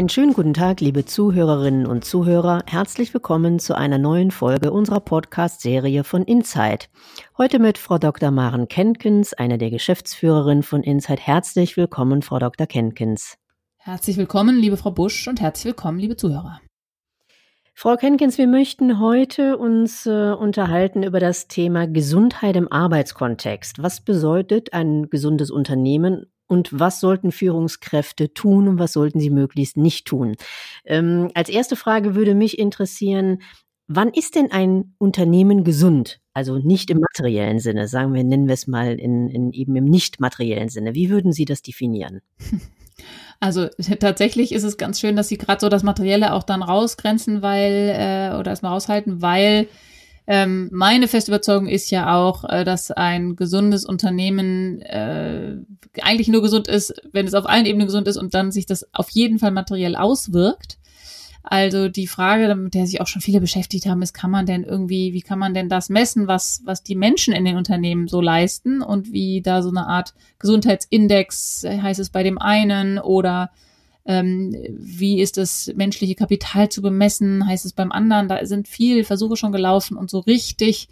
Einen schönen guten Tag, liebe Zuhörerinnen und Zuhörer. Herzlich willkommen zu einer neuen Folge unserer Podcast-Serie von Insight. Heute mit Frau Dr. Maren Kenkens, einer der Geschäftsführerinnen von Insight. Herzlich willkommen, Frau Dr. Kenkens. Herzlich willkommen, liebe Frau Busch und herzlich willkommen, liebe Zuhörer. Frau Kenkins, wir möchten heute uns äh, unterhalten über das Thema Gesundheit im Arbeitskontext. Was bedeutet ein gesundes Unternehmen und was sollten Führungskräfte tun und was sollten sie möglichst nicht tun? Ähm, als erste Frage würde mich interessieren, wann ist denn ein Unternehmen gesund? Also nicht im materiellen Sinne, sagen wir, nennen wir es mal in, in eben im nicht materiellen Sinne. Wie würden Sie das definieren? Also tatsächlich ist es ganz schön, dass Sie gerade so das Materielle auch dann rausgrenzen, weil äh, oder erstmal raushalten, weil ähm, meine feste Überzeugung ist ja auch, äh, dass ein gesundes Unternehmen äh, eigentlich nur gesund ist, wenn es auf allen Ebenen gesund ist und dann sich das auf jeden Fall materiell auswirkt. Also die Frage, mit der sich auch schon viele beschäftigt haben, ist, kann man denn irgendwie, wie kann man denn das messen, was, was die Menschen in den Unternehmen so leisten und wie da so eine Art Gesundheitsindex heißt es bei dem einen oder ähm, wie ist das menschliche Kapital zu bemessen, heißt es beim anderen. Da sind viele Versuche schon gelaufen und so richtig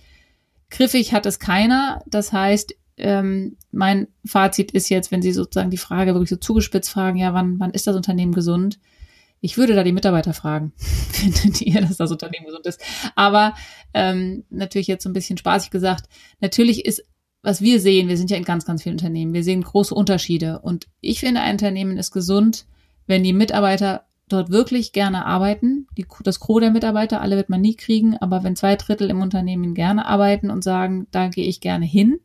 griffig hat es keiner. Das heißt, ähm, mein Fazit ist jetzt, wenn Sie sozusagen die Frage wirklich so zugespitzt fragen, ja, wann, wann ist das Unternehmen gesund? Ich würde da die Mitarbeiter fragen, findet ihr, dass das Unternehmen gesund ist? Aber ähm, natürlich jetzt so ein bisschen spaßig gesagt, natürlich ist, was wir sehen, wir sind ja in ganz, ganz vielen Unternehmen, wir sehen große Unterschiede. Und ich finde, ein Unternehmen ist gesund, wenn die Mitarbeiter dort wirklich gerne arbeiten, die, das Gros der Mitarbeiter, alle wird man nie kriegen, aber wenn zwei Drittel im Unternehmen gerne arbeiten und sagen, da gehe ich gerne hin,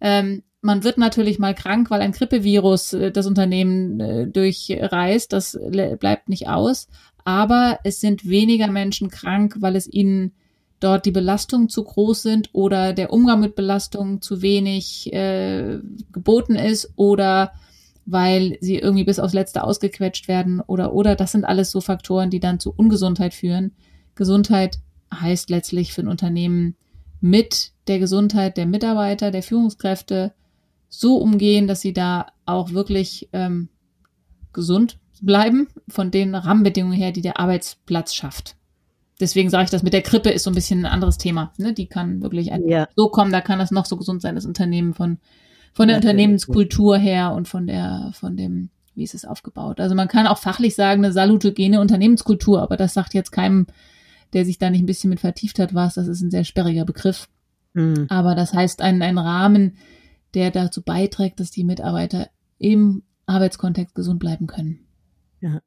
ähm, man wird natürlich mal krank, weil ein Grippevirus äh, das Unternehmen äh, durchreist, das bleibt nicht aus, aber es sind weniger Menschen krank, weil es ihnen dort die Belastungen zu groß sind oder der Umgang mit Belastungen zu wenig äh, geboten ist oder weil sie irgendwie bis aufs Letzte ausgequetscht werden oder oder das sind alles so Faktoren, die dann zu Ungesundheit führen. Gesundheit heißt letztlich für ein Unternehmen mit der Gesundheit der Mitarbeiter, der Führungskräfte so umgehen, dass sie da auch wirklich ähm, gesund bleiben von den Rahmenbedingungen her, die der Arbeitsplatz schafft. Deswegen sage ich das mit der Krippe ist so ein bisschen ein anderes Thema. Ne? Die kann wirklich ja. so kommen, da kann das noch so gesund sein, das Unternehmen von von der Unternehmenskultur her und von der, von dem, wie ist es aufgebaut. Also man kann auch fachlich sagen, eine salutogene Unternehmenskultur, aber das sagt jetzt keinem, der sich da nicht ein bisschen mit vertieft hat, was, das ist ein sehr sperriger Begriff. Mhm. Aber das heißt ein, ein Rahmen, der dazu beiträgt, dass die Mitarbeiter im Arbeitskontext gesund bleiben können. Ja.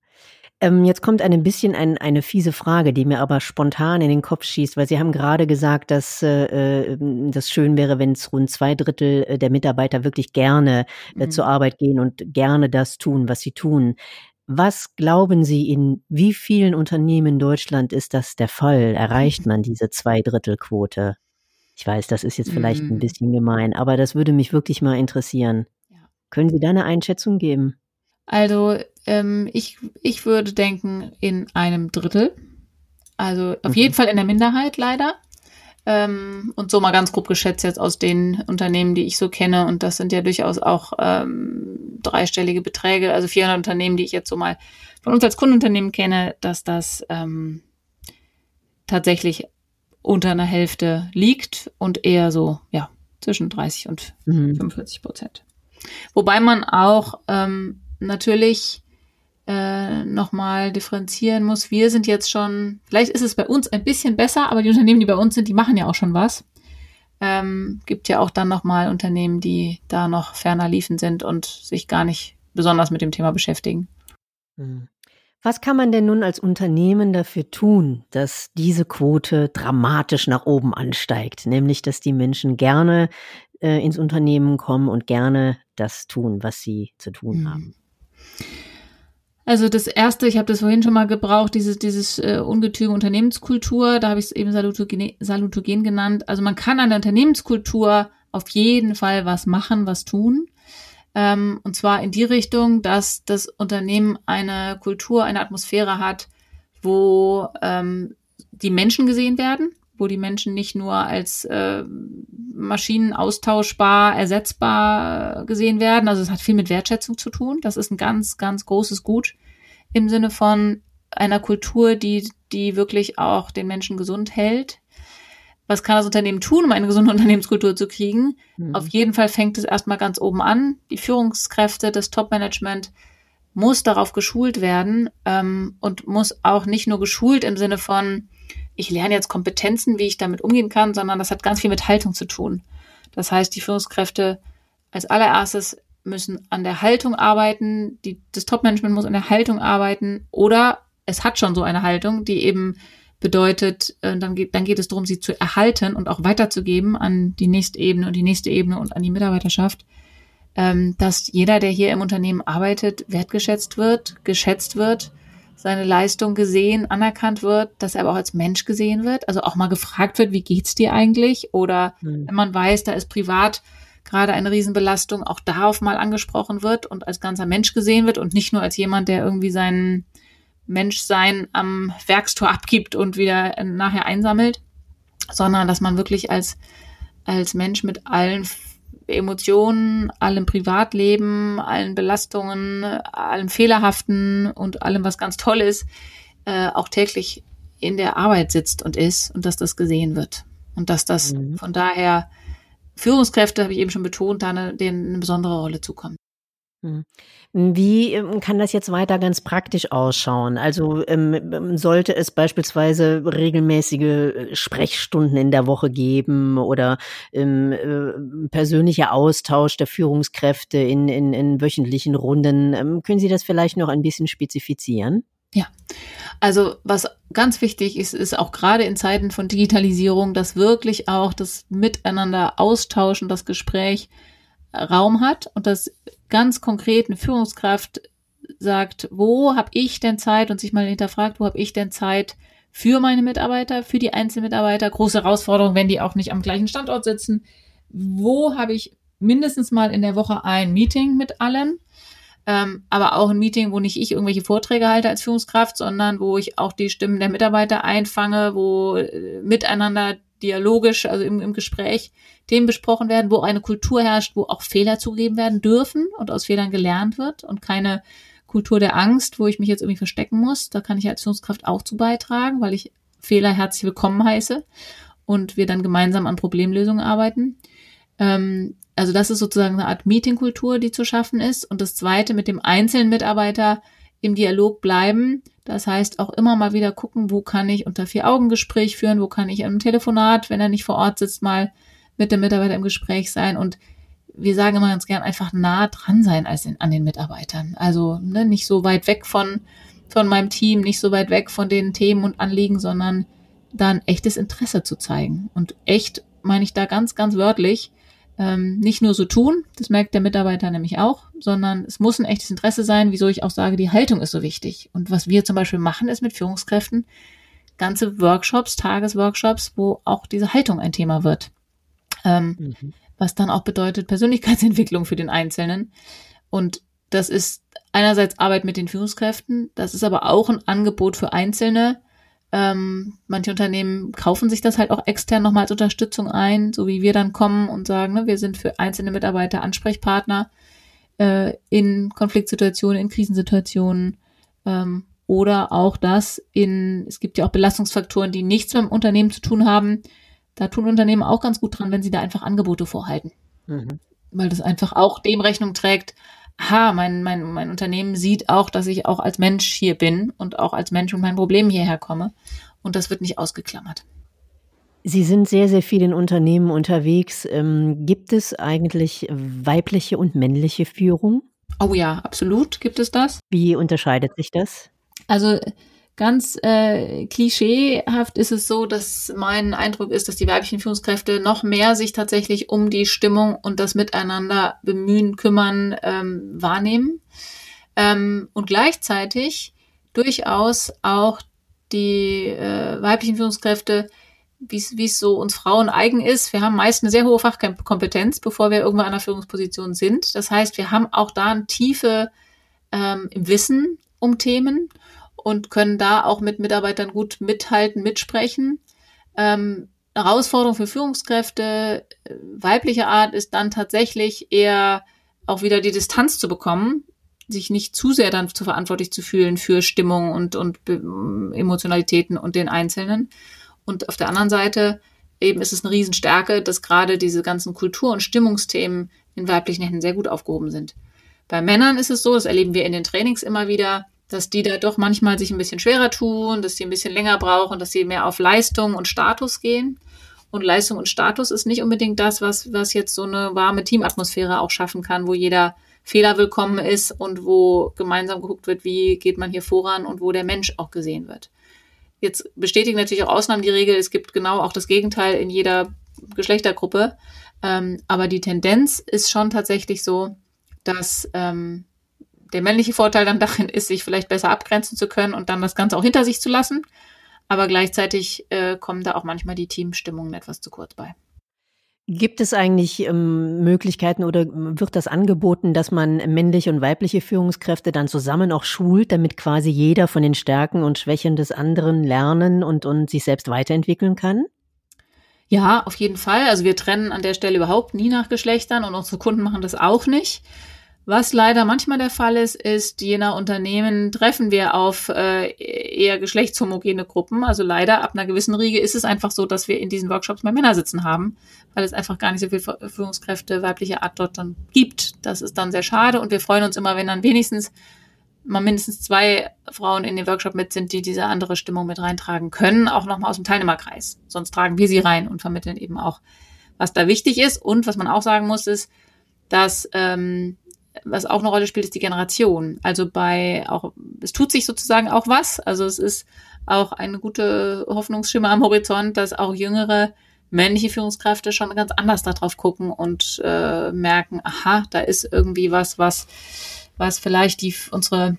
Ähm, jetzt kommt ein bisschen ein, eine fiese Frage, die mir aber spontan in den Kopf schießt, weil Sie haben gerade gesagt, dass äh, äh das schön wäre, wenn es rund zwei Drittel äh, der Mitarbeiter wirklich gerne äh, mhm. zur Arbeit gehen und gerne das tun, was sie tun. Was glauben Sie, in wie vielen Unternehmen in Deutschland ist das der Fall? Erreicht man diese Zwei-Drittel-Quote? Ich weiß, das ist jetzt vielleicht mhm. ein bisschen gemein, aber das würde mich wirklich mal interessieren. Ja. Können Sie da eine Einschätzung geben? Also ähm, ich, ich würde denken in einem Drittel. Also auf mhm. jeden Fall in der Minderheit leider. Ähm, und so mal ganz grob geschätzt jetzt aus den Unternehmen, die ich so kenne. Und das sind ja durchaus auch ähm, dreistellige Beträge. Also 400 Unternehmen, die ich jetzt so mal von uns als Kundenunternehmen kenne, dass das ähm, tatsächlich unter einer Hälfte liegt und eher so, ja, zwischen 30 und mhm. 45 Prozent. Wobei man auch ähm, natürlich äh, nochmal differenzieren muss. Wir sind jetzt schon, vielleicht ist es bei uns ein bisschen besser, aber die Unternehmen, die bei uns sind, die machen ja auch schon was. Ähm, gibt ja auch dann nochmal Unternehmen, die da noch ferner liefen sind und sich gar nicht besonders mit dem Thema beschäftigen. Hm. Was kann man denn nun als Unternehmen dafür tun, dass diese Quote dramatisch nach oben ansteigt? Nämlich, dass die Menschen gerne äh, ins Unternehmen kommen und gerne das tun, was sie zu tun mhm. haben. Also das erste, ich habe das vorhin schon mal gebraucht, dieses, dieses äh, ungetüme Unternehmenskultur, da habe ich es eben salutogen, salutogen genannt. Also man kann an der Unternehmenskultur auf jeden Fall was machen, was tun. Ähm, und zwar in die Richtung, dass das Unternehmen eine Kultur, eine Atmosphäre hat, wo ähm, die Menschen gesehen werden, wo die Menschen nicht nur als äh, Maschinen austauschbar, ersetzbar gesehen werden. Also es hat viel mit Wertschätzung zu tun. Das ist ein ganz, ganz großes Gut im Sinne von einer Kultur, die, die wirklich auch den Menschen gesund hält. Was kann das Unternehmen tun, um eine gesunde Unternehmenskultur zu kriegen? Mhm. Auf jeden Fall fängt es erstmal ganz oben an. Die Führungskräfte, das Top-Management muss darauf geschult werden ähm, und muss auch nicht nur geschult im Sinne von, ich lerne jetzt Kompetenzen, wie ich damit umgehen kann, sondern das hat ganz viel mit Haltung zu tun. Das heißt, die Führungskräfte als allererstes müssen an der Haltung arbeiten, die, das Top-Management muss an der Haltung arbeiten oder es hat schon so eine Haltung, die eben bedeutet, äh, dann, geht, dann geht es darum, sie zu erhalten und auch weiterzugeben an die nächste Ebene und die nächste Ebene und an die Mitarbeiterschaft, ähm, dass jeder, der hier im Unternehmen arbeitet, wertgeschätzt wird, geschätzt wird, seine Leistung gesehen, anerkannt wird, dass er aber auch als Mensch gesehen wird, also auch mal gefragt wird, wie geht's dir eigentlich? Oder mhm. wenn man weiß, da ist privat gerade eine Riesenbelastung, auch darauf mal angesprochen wird und als ganzer Mensch gesehen wird und nicht nur als jemand, der irgendwie seinen Menschsein am Werkstor abgibt und wieder nachher einsammelt, sondern dass man wirklich als, als Mensch mit allen Emotionen, allem Privatleben, allen Belastungen, allem Fehlerhaften und allem, was ganz toll ist, äh, auch täglich in der Arbeit sitzt und ist und dass das gesehen wird. Und dass das mhm. von daher Führungskräfte, habe ich eben schon betont, da eine, denen eine besondere Rolle zukommt. Hm. Wie ähm, kann das jetzt weiter ganz praktisch ausschauen? Also ähm, ähm, sollte es beispielsweise regelmäßige äh, Sprechstunden in der Woche geben oder äh, persönlicher Austausch der Führungskräfte in, in, in wöchentlichen Runden? Können Sie das vielleicht noch ein bisschen spezifizieren? Ja, also was ganz wichtig ist, ist auch gerade in Zeiten von Digitalisierung, dass wirklich auch das Miteinander austauschen, das Gespräch Raum hat und dass ganz konkret eine Führungskraft sagt, wo habe ich denn Zeit und sich mal hinterfragt, wo habe ich denn Zeit für meine Mitarbeiter, für die Einzelmitarbeiter, große Herausforderung, wenn die auch nicht am gleichen Standort sitzen. Wo habe ich mindestens mal in der Woche ein Meeting mit allen, ähm, aber auch ein Meeting, wo nicht ich irgendwelche Vorträge halte als Führungskraft, sondern wo ich auch die Stimmen der Mitarbeiter einfange, wo äh, miteinander dialogisch, also im, im Gespräch, Themen besprochen werden, wo eine Kultur herrscht, wo auch Fehler zugegeben werden dürfen und aus Fehlern gelernt wird und keine Kultur der Angst, wo ich mich jetzt irgendwie verstecken muss. Da kann ich als Führungskraft auch zu beitragen, weil ich Fehler herzlich willkommen heiße und wir dann gemeinsam an Problemlösungen arbeiten. Ähm, also das ist sozusagen eine Art Meetingkultur, die zu schaffen ist. Und das Zweite mit dem einzelnen Mitarbeiter im Dialog bleiben, das heißt, auch immer mal wieder gucken, wo kann ich unter vier Augen Gespräch führen, wo kann ich im Telefonat, wenn er nicht vor Ort sitzt, mal mit dem Mitarbeiter im Gespräch sein und wir sagen immer ganz gern einfach nah dran sein als in, an den Mitarbeitern. Also ne, nicht so weit weg von, von meinem Team, nicht so weit weg von den Themen und Anliegen, sondern da ein echtes Interesse zu zeigen. Und echt meine ich da ganz, ganz wörtlich, ähm, nicht nur so tun, das merkt der Mitarbeiter nämlich auch, sondern es muss ein echtes Interesse sein, wieso ich auch sage, die Haltung ist so wichtig. Und was wir zum Beispiel machen, ist mit Führungskräften ganze Workshops, Tagesworkshops, wo auch diese Haltung ein Thema wird. Ähm, mhm. Was dann auch bedeutet Persönlichkeitsentwicklung für den Einzelnen. Und das ist einerseits Arbeit mit den Führungskräften, das ist aber auch ein Angebot für Einzelne, ähm, manche Unternehmen kaufen sich das halt auch extern nochmal als Unterstützung ein, so wie wir dann kommen und sagen, ne, wir sind für einzelne Mitarbeiter Ansprechpartner äh, in Konfliktsituationen, in Krisensituationen ähm, oder auch das in, es gibt ja auch Belastungsfaktoren, die nichts mit dem Unternehmen zu tun haben. Da tun Unternehmen auch ganz gut dran, wenn sie da einfach Angebote vorhalten. Mhm. Weil das einfach auch dem Rechnung trägt, ha, mein, mein, mein Unternehmen sieht auch, dass ich auch als Mensch hier bin und auch als Mensch mit meinen Problemen hierher komme. Und das wird nicht ausgeklammert. Sie sind sehr, sehr viel in Unternehmen unterwegs. Ähm, gibt es eigentlich weibliche und männliche Führung? Oh ja, absolut gibt es das. Wie unterscheidet sich das? Also Ganz äh, klischeehaft ist es so, dass mein Eindruck ist, dass die weiblichen Führungskräfte noch mehr sich tatsächlich um die Stimmung und das Miteinander bemühen, kümmern, ähm, wahrnehmen. Ähm, und gleichzeitig durchaus auch die äh, weiblichen Führungskräfte, wie es so uns Frauen eigen ist. Wir haben meist eine sehr hohe Fachkompetenz, bevor wir irgendwann an der Führungsposition sind. Das heißt, wir haben auch da eine Tiefe ähm, im Wissen um Themen und können da auch mit Mitarbeitern gut mithalten, mitsprechen. Ähm, Herausforderung für Führungskräfte äh, weiblicher Art ist dann tatsächlich eher auch wieder die Distanz zu bekommen sich nicht zu sehr dann zu verantwortlich zu fühlen für Stimmung und, und Emotionalitäten und den Einzelnen. Und auf der anderen Seite eben ist es eine Riesenstärke, dass gerade diese ganzen Kultur- und Stimmungsthemen in weiblichen Händen sehr gut aufgehoben sind. Bei Männern ist es so, das erleben wir in den Trainings immer wieder, dass die da doch manchmal sich ein bisschen schwerer tun, dass sie ein bisschen länger brauchen, dass sie mehr auf Leistung und Status gehen. Und Leistung und Status ist nicht unbedingt das, was, was jetzt so eine warme Teamatmosphäre auch schaffen kann, wo jeder Fehler willkommen ist und wo gemeinsam geguckt wird, wie geht man hier voran und wo der Mensch auch gesehen wird. Jetzt bestätigen natürlich auch Ausnahmen die Regel, es gibt genau auch das Gegenteil in jeder Geschlechtergruppe. Ähm, aber die Tendenz ist schon tatsächlich so, dass ähm, der männliche Vorteil dann darin ist, sich vielleicht besser abgrenzen zu können und dann das Ganze auch hinter sich zu lassen. Aber gleichzeitig äh, kommen da auch manchmal die Teamstimmungen etwas zu kurz bei. Gibt es eigentlich ähm, Möglichkeiten oder wird das angeboten, dass man männliche und weibliche Führungskräfte dann zusammen auch schult, damit quasi jeder von den Stärken und Schwächen des anderen lernen und, und sich selbst weiterentwickeln kann? Ja, auf jeden Fall. Also wir trennen an der Stelle überhaupt nie nach Geschlechtern und unsere Kunden machen das auch nicht. Was leider manchmal der Fall ist, ist, je nach Unternehmen treffen wir auf äh, eher geschlechtshomogene Gruppen. Also leider ab einer gewissen Riege ist es einfach so, dass wir in diesen Workshops mehr Männer sitzen haben, weil es einfach gar nicht so viele Führungskräfte weiblicher Art dort dann gibt. Das ist dann sehr schade und wir freuen uns immer, wenn dann wenigstens mal mindestens zwei Frauen in den Workshop mit sind, die diese andere Stimmung mit reintragen können, auch nochmal aus dem Teilnehmerkreis. Sonst tragen wir sie rein und vermitteln eben auch, was da wichtig ist. Und was man auch sagen muss, ist, dass ähm, was auch eine Rolle spielt, ist die Generation. Also bei auch, es tut sich sozusagen auch was. Also es ist auch eine gute Hoffnungsschimmer am Horizont, dass auch jüngere männliche Führungskräfte schon ganz anders darauf gucken und äh, merken, aha, da ist irgendwie was, was, was vielleicht die unsere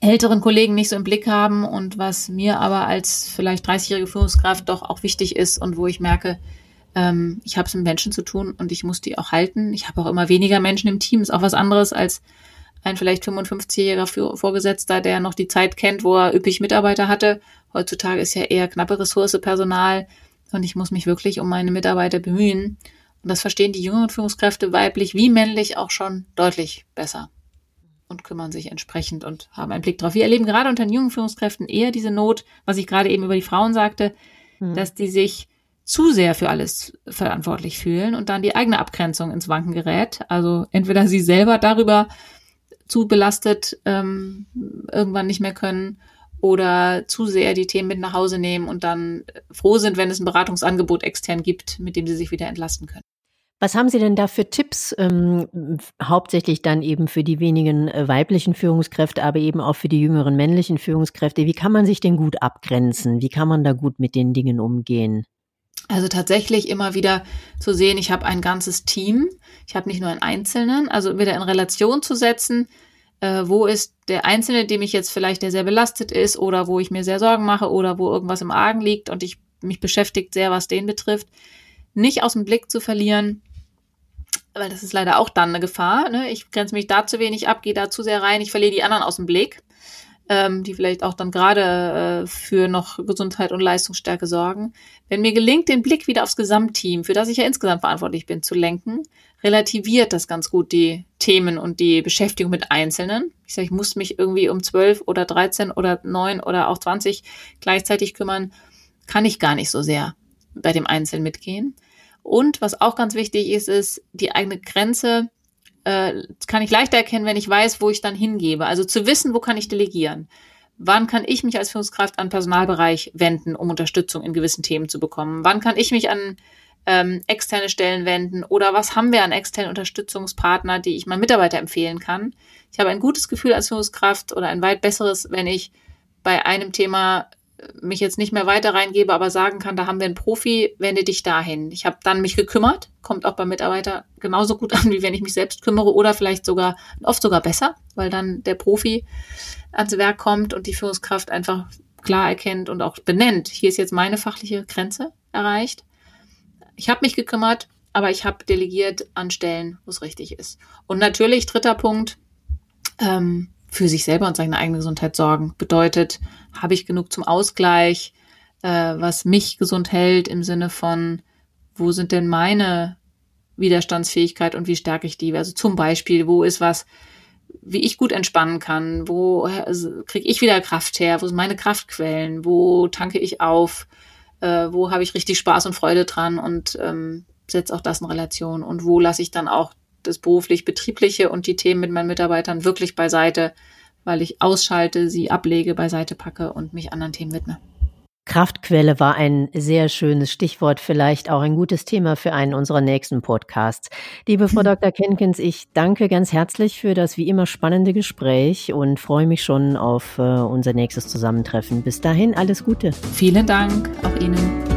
älteren Kollegen nicht so im Blick haben und was mir aber als vielleicht 30-jährige Führungskraft doch auch wichtig ist und wo ich merke, ähm, ich habe es mit Menschen zu tun und ich muss die auch halten. Ich habe auch immer weniger Menschen im Team. Ist auch was anderes als ein vielleicht 55-jähriger Vorgesetzter, der noch die Zeit kennt, wo er üppig Mitarbeiter hatte. Heutzutage ist ja eher knappe Ressource Personal und ich muss mich wirklich um meine Mitarbeiter bemühen. Und das verstehen die jüngeren Führungskräfte weiblich wie männlich auch schon deutlich besser und kümmern sich entsprechend und haben einen Blick drauf. Wir erleben gerade unter den jungen Führungskräften eher diese Not, was ich gerade eben über die Frauen sagte, hm. dass die sich zu sehr für alles verantwortlich fühlen und dann die eigene Abgrenzung ins Wanken gerät. Also entweder sie selber darüber zu belastet ähm, irgendwann nicht mehr können oder zu sehr die Themen mit nach Hause nehmen und dann froh sind, wenn es ein Beratungsangebot extern gibt, mit dem sie sich wieder entlasten können. Was haben Sie denn da für Tipps, ähm, hauptsächlich dann eben für die wenigen äh, weiblichen Führungskräfte, aber eben auch für die jüngeren männlichen Führungskräfte? Wie kann man sich denn gut abgrenzen? Wie kann man da gut mit den Dingen umgehen? Also tatsächlich immer wieder zu sehen, ich habe ein ganzes Team, ich habe nicht nur einen Einzelnen, also wieder in Relation zu setzen, äh, wo ist der Einzelne, dem ich jetzt vielleicht, der sehr belastet ist oder wo ich mir sehr Sorgen mache oder wo irgendwas im Argen liegt und ich mich beschäftigt sehr, was den betrifft, nicht aus dem Blick zu verlieren, weil das ist leider auch dann eine Gefahr. Ne? Ich grenze mich da zu wenig ab, gehe da zu sehr rein, ich verliere die anderen aus dem Blick ähm, die vielleicht auch dann gerade äh, für noch Gesundheit und Leistungsstärke sorgen. Wenn mir gelingt, den Blick wieder aufs Gesamtteam, für das ich ja insgesamt verantwortlich bin, zu lenken, relativiert das ganz gut die Themen und die Beschäftigung mit Einzelnen. Ich sage, ich muss mich irgendwie um zwölf oder dreizehn oder neun oder auch zwanzig gleichzeitig kümmern, kann ich gar nicht so sehr bei dem Einzelnen mitgehen. Und was auch ganz wichtig ist, ist die eigene Grenze äh, kann ich leichter erkennen, wenn ich weiß, wo ich dann hingebe. Also zu wissen, wo kann ich delegieren. Wann kann ich mich als Führungskraft an Personalbereich wenden, um Unterstützung in gewissen Themen zu bekommen? Wann kann ich mich an ähm, externe Stellen wenden? Oder was haben wir an externen Unterstützungspartner, die ich meinen Mitarbeiter empfehlen kann? Ich habe ein gutes Gefühl als Führungskraft oder ein weit besseres, wenn ich bei einem Thema mich jetzt nicht mehr weiter reingebe, aber sagen kann, da haben wir einen Profi, wende dich dahin. Ich habe dann mich gekümmert, kommt auch beim Mitarbeiter genauso gut an, wie wenn ich mich selbst kümmere oder vielleicht sogar, oft sogar besser, weil dann der Profi ans Werk kommt und die Führungskraft einfach klar erkennt und auch benennt, hier ist jetzt meine fachliche Grenze erreicht. Ich habe mich gekümmert, aber ich habe delegiert an Stellen, wo es richtig ist. Und natürlich, dritter Punkt, ähm, für sich selber und seine eigene Gesundheit sorgen. Bedeutet, habe ich genug zum Ausgleich, äh, was mich gesund hält im Sinne von, wo sind denn meine Widerstandsfähigkeit und wie stärke ich die? Also zum Beispiel, wo ist was, wie ich gut entspannen kann, wo kriege ich wieder Kraft her, wo sind meine Kraftquellen, wo tanke ich auf, äh, wo habe ich richtig Spaß und Freude dran? Und ähm, setze auch das in Relation. Und wo lasse ich dann auch das beruflich-betriebliche und die Themen mit meinen Mitarbeitern wirklich beiseite, weil ich ausschalte, sie ablege, beiseite packe und mich anderen Themen widme. Kraftquelle war ein sehr schönes Stichwort, vielleicht auch ein gutes Thema für einen unserer nächsten Podcasts. Liebe Frau Dr. Kenkins, ich danke ganz herzlich für das wie immer spannende Gespräch und freue mich schon auf äh, unser nächstes Zusammentreffen. Bis dahin alles Gute. Vielen Dank, auch Ihnen.